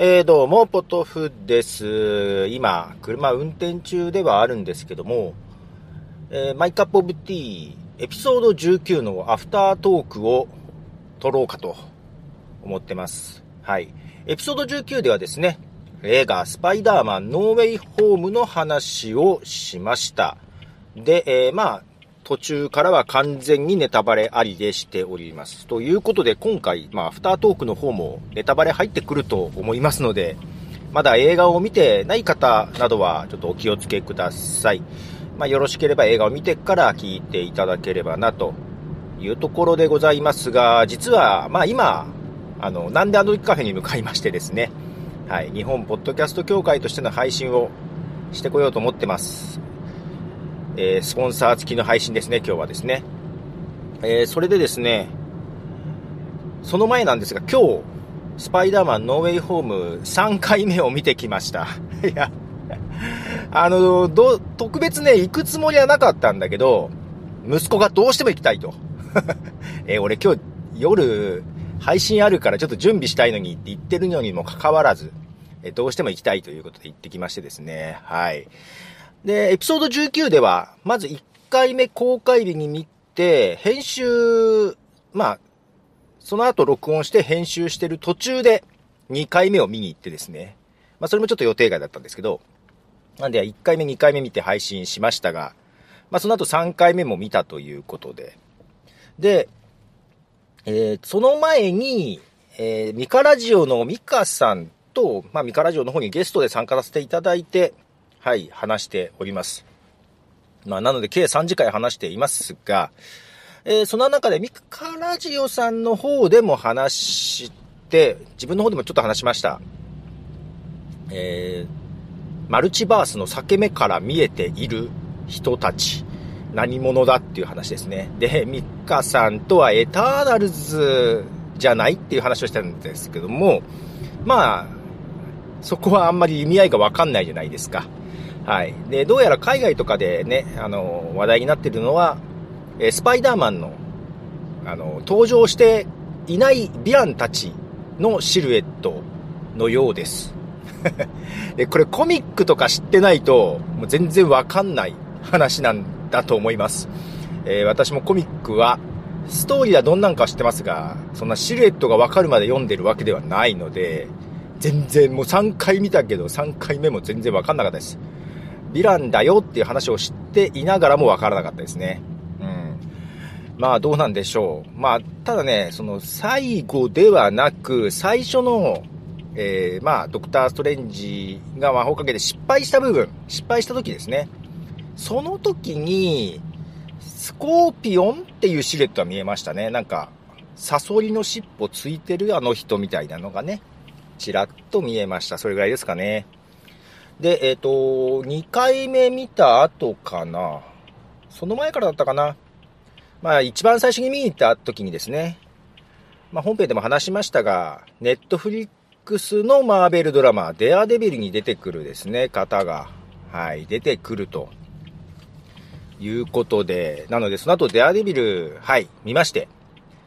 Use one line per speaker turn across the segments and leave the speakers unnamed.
えー、どうも、ポトフです。今、車運転中ではあるんですけども、えー、マイカップオブティー、エピソード19のアフタートークを撮ろうかと思ってます。はい。エピソード19ではですね、映画スパイダーマンノーウェイホームの話をしました。で、えー、まあ、途中からは完全にネタバレありでしております。ということで、今回、まあ、アフタートークの方もネタバレ入ってくると思いますので、まだ映画を見てない方などは、ちょっとお気をつけください。まあ、よろしければ映画を見てから聞いていただければな、というところでございますが、実は、まあ、今、あの、なんであのカフェに向かいましてですね、はい、日本ポッドキャスト協会としての配信をしてこようと思ってます。えー、スポンサー付きの配信ですね、今日はですね。えー、それでですね、その前なんですが、今日、スパイダーマンノーウェイホーム3回目を見てきました。いや、あの、ど、特別ね、行くつもりはなかったんだけど、息子がどうしても行きたいと。えー、俺今日夜、配信あるからちょっと準備したいのにって言ってるのにもかかわらず、えどうしても行きたいということで行ってきましてですね。はい。で、エピソード19では、まず1回目公開日に見て、編集、まあ、その後録音して編集してる途中で2回目を見に行ってですね。まあ、それもちょっと予定外だったんですけど、なんで1回目2回目見て配信しましたが、まあ、その後3回目も見たということで。で、えー、その前に、えー、ミカラジオのミカさんと、まあ、ミカラジオの方にゲストで参加させていただいて、はい、話しております。まあ、なので計3次回話していますが、えー、その中でミカラジオさんの方でも話して、自分の方でもちょっと話しました。えー、マルチバースの裂け目から見えている人たち、何者だっていう話ですね。で、ミカさんとはエターナルズじゃないっていう話をしたんですけども、まあ、そこはあんまり意味合いがわかんないじゃないですか。はい。で、どうやら海外とかでね、あの、話題になってるのは、えスパイダーマンの、あの、登場していないヴィランたちのシルエットのようです。で、これコミックとか知ってないと、もう全然わかんない話なんだと思います。えー、私もコミックは、ストーリーはどんなんか知ってますが、そんなシルエットがわかるまで読んでるわけではないので、全然もう3回見たけど3回目も全然わかんなかったです。ヴィランだよっていう話を知っていながらもわからなかったですね。うん。まあどうなんでしょう。まあ、ただね、その最後ではなく、最初の、えー、まあ、ドクター・ストレンジが魔法かけて失敗した部分、失敗した時ですね。その時に、スコーピオンっていうシルエットは見えましたね。なんか、サソリの尻尾ついてるあの人みたいなのがね、ちらっと見えました。それぐらいですかね。で、えっ、ー、と、2回目見た後かな。その前からだったかな。まあ、一番最初に見に行った時にですね、まあ、本編でも話しましたが、ネットフリックスのマーベルドラマ、デアデビルに出てくるですね、方が、はい、出てくると。いうことで、なので、その後デアデビル、はい、見まして、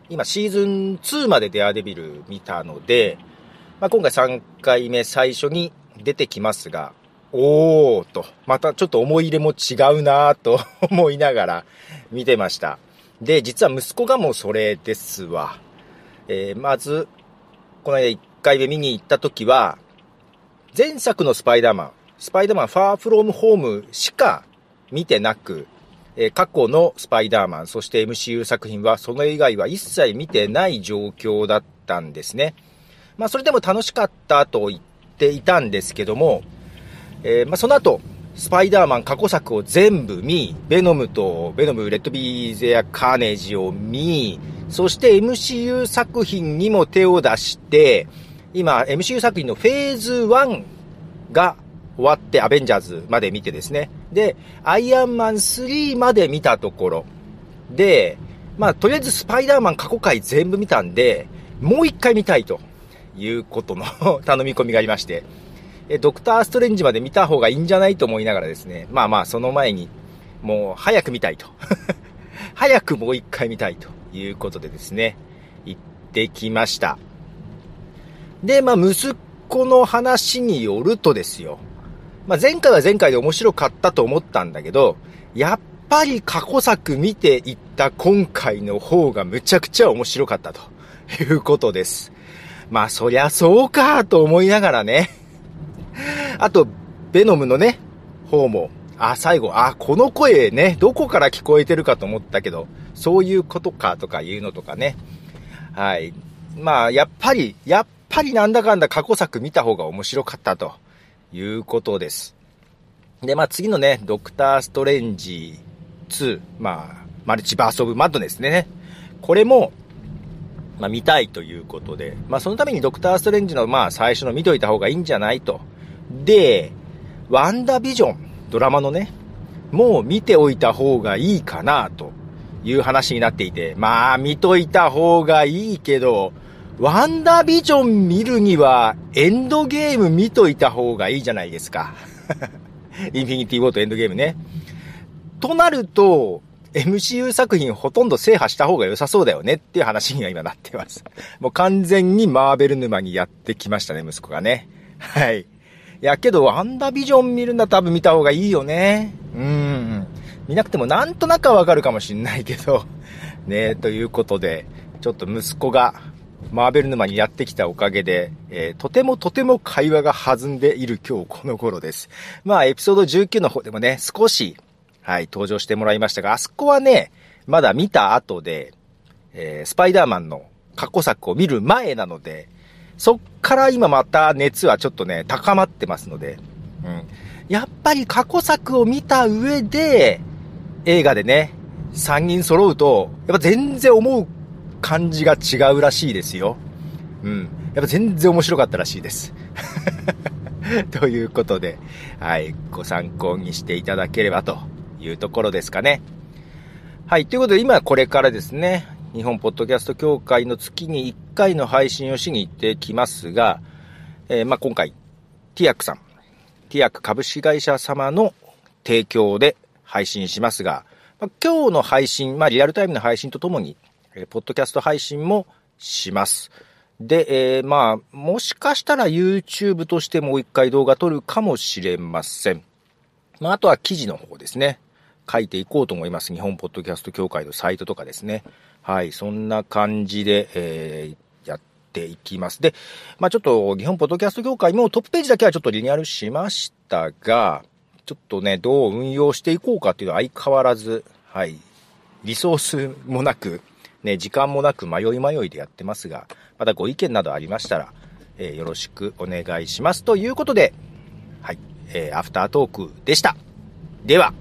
今シーズン2までデアデビル見たので、まあ、今回3回目最初に出てきますが、おーと、またちょっと思い入れも違うなと 思いながら見てました。で、実は息子がもうそれですわ。えー、まず、この間1回目見に行った時は、前作のスパイダーマン、スパイダーマンファーフロームホームしか見てなく、えー、過去のスパイダーマン、そして MCU 作品はその以外は一切見てない状況だったんですね。まあそれでも楽しかったと言っていたんですけども、えー、まあ、その後、スパイダーマン過去作を全部見、ベノムと、ベノム、レッドビーゼア・カーネージを見、そして MCU 作品にも手を出して、今、MCU 作品のフェーズ1が終わってアベンジャーズまで見てですね。で、アイアンマン3まで見たところ。で、まあ、とりあえずスパイダーマン過去回全部見たんで、もう一回見たいということの 頼み込みがありまして。え、ドクターストレンジまで見た方がいいんじゃないと思いながらですね、まあまあ、その前に、もう、早く見たいと。早くもう一回見たいということでですね、行ってきました。で、まあ、息子の話によるとですよ。まあ、前回は前回で面白かったと思ったんだけど、やっぱり過去作見ていった今回の方がむちゃくちゃ面白かったということです。まあそりゃそうかと思いながらね。あと、ベノムのね、方も、あ、最後、あ、この声ね、どこから聞こえてるかと思ったけど、そういうことかとかいうのとかね。はい。まあ、やっぱり、やっぱりなんだかんだ過去作見た方が面白かったということです。で、まあ次のね、ドクターストレンジ2、まあ、マルチバースオブマッドですね。これも、まあ見たいということで、まあそのためにドクターストレンジのまあ最初の見といた方がいいんじゃないと。で、ワンダービジョン、ドラマのね、もう見ておいた方がいいかなという話になっていて、まあ見といた方がいいけど、ワンダービジョン見るにはエンドゲーム見といた方がいいじゃないですか。インフィニティウォートエンドゲームね。となると、MCU 作品ほとんど制覇した方が良さそうだよねっていう話には今なってます。もう完全にマーベル沼にやってきましたね、息子がね。はい。いや、けど、ワンダービジョン見るんだったら多分見た方がいいよね。うん。見なくてもなんとなくわかるかもしんないけど。ねということで、ちょっと息子がマーベル沼にやってきたおかげで、えー、とてもとても会話が弾んでいる今日この頃です。まあ、エピソード19の方でもね、少し、はい、登場してもらいましたが、あそこはね、まだ見た後で、えー、スパイダーマンの過去作を見る前なので、そっから今また熱はちょっとね、高まってますので、うん。やっぱり過去作を見た上で、映画でね、3人揃うと、やっぱ全然思う感じが違うらしいですよ。うん。やっぱ全然面白かったらしいです。ということで、はい、ご参考にしていただければというところですかね。はい、ということで今これからですね、日本ポッドキャスト協会の月に1回の配信をしに行ってきますが、えー、まあ、今回、ティアックさん、ティアック株式会社様の提供で配信しますが、まあ、今日の配信、まあ、リアルタイムの配信とともに、えー、ポッドキャスト配信もします。で、えー、まあ、もしかしたら YouTube としてもう一回動画撮るかもしれません。まあ、あとは記事の方ですね。書いていこうと思います。日本ポッドキャスト協会のサイトとかですね。はい、そんな感じで、えー、やっていきます。で、まあちょっと日本ポッドキャスト協会もトップページだけはちょっとリニューアルしましたが、ちょっとね、どう運用していこうかっていうのは相変わらず、はい、リソースもなく、ね、時間もなく迷い迷いでやってますが、またご意見などありましたら、えー、よろしくお願いします。ということで、はい、えー、アフタートークでした。では、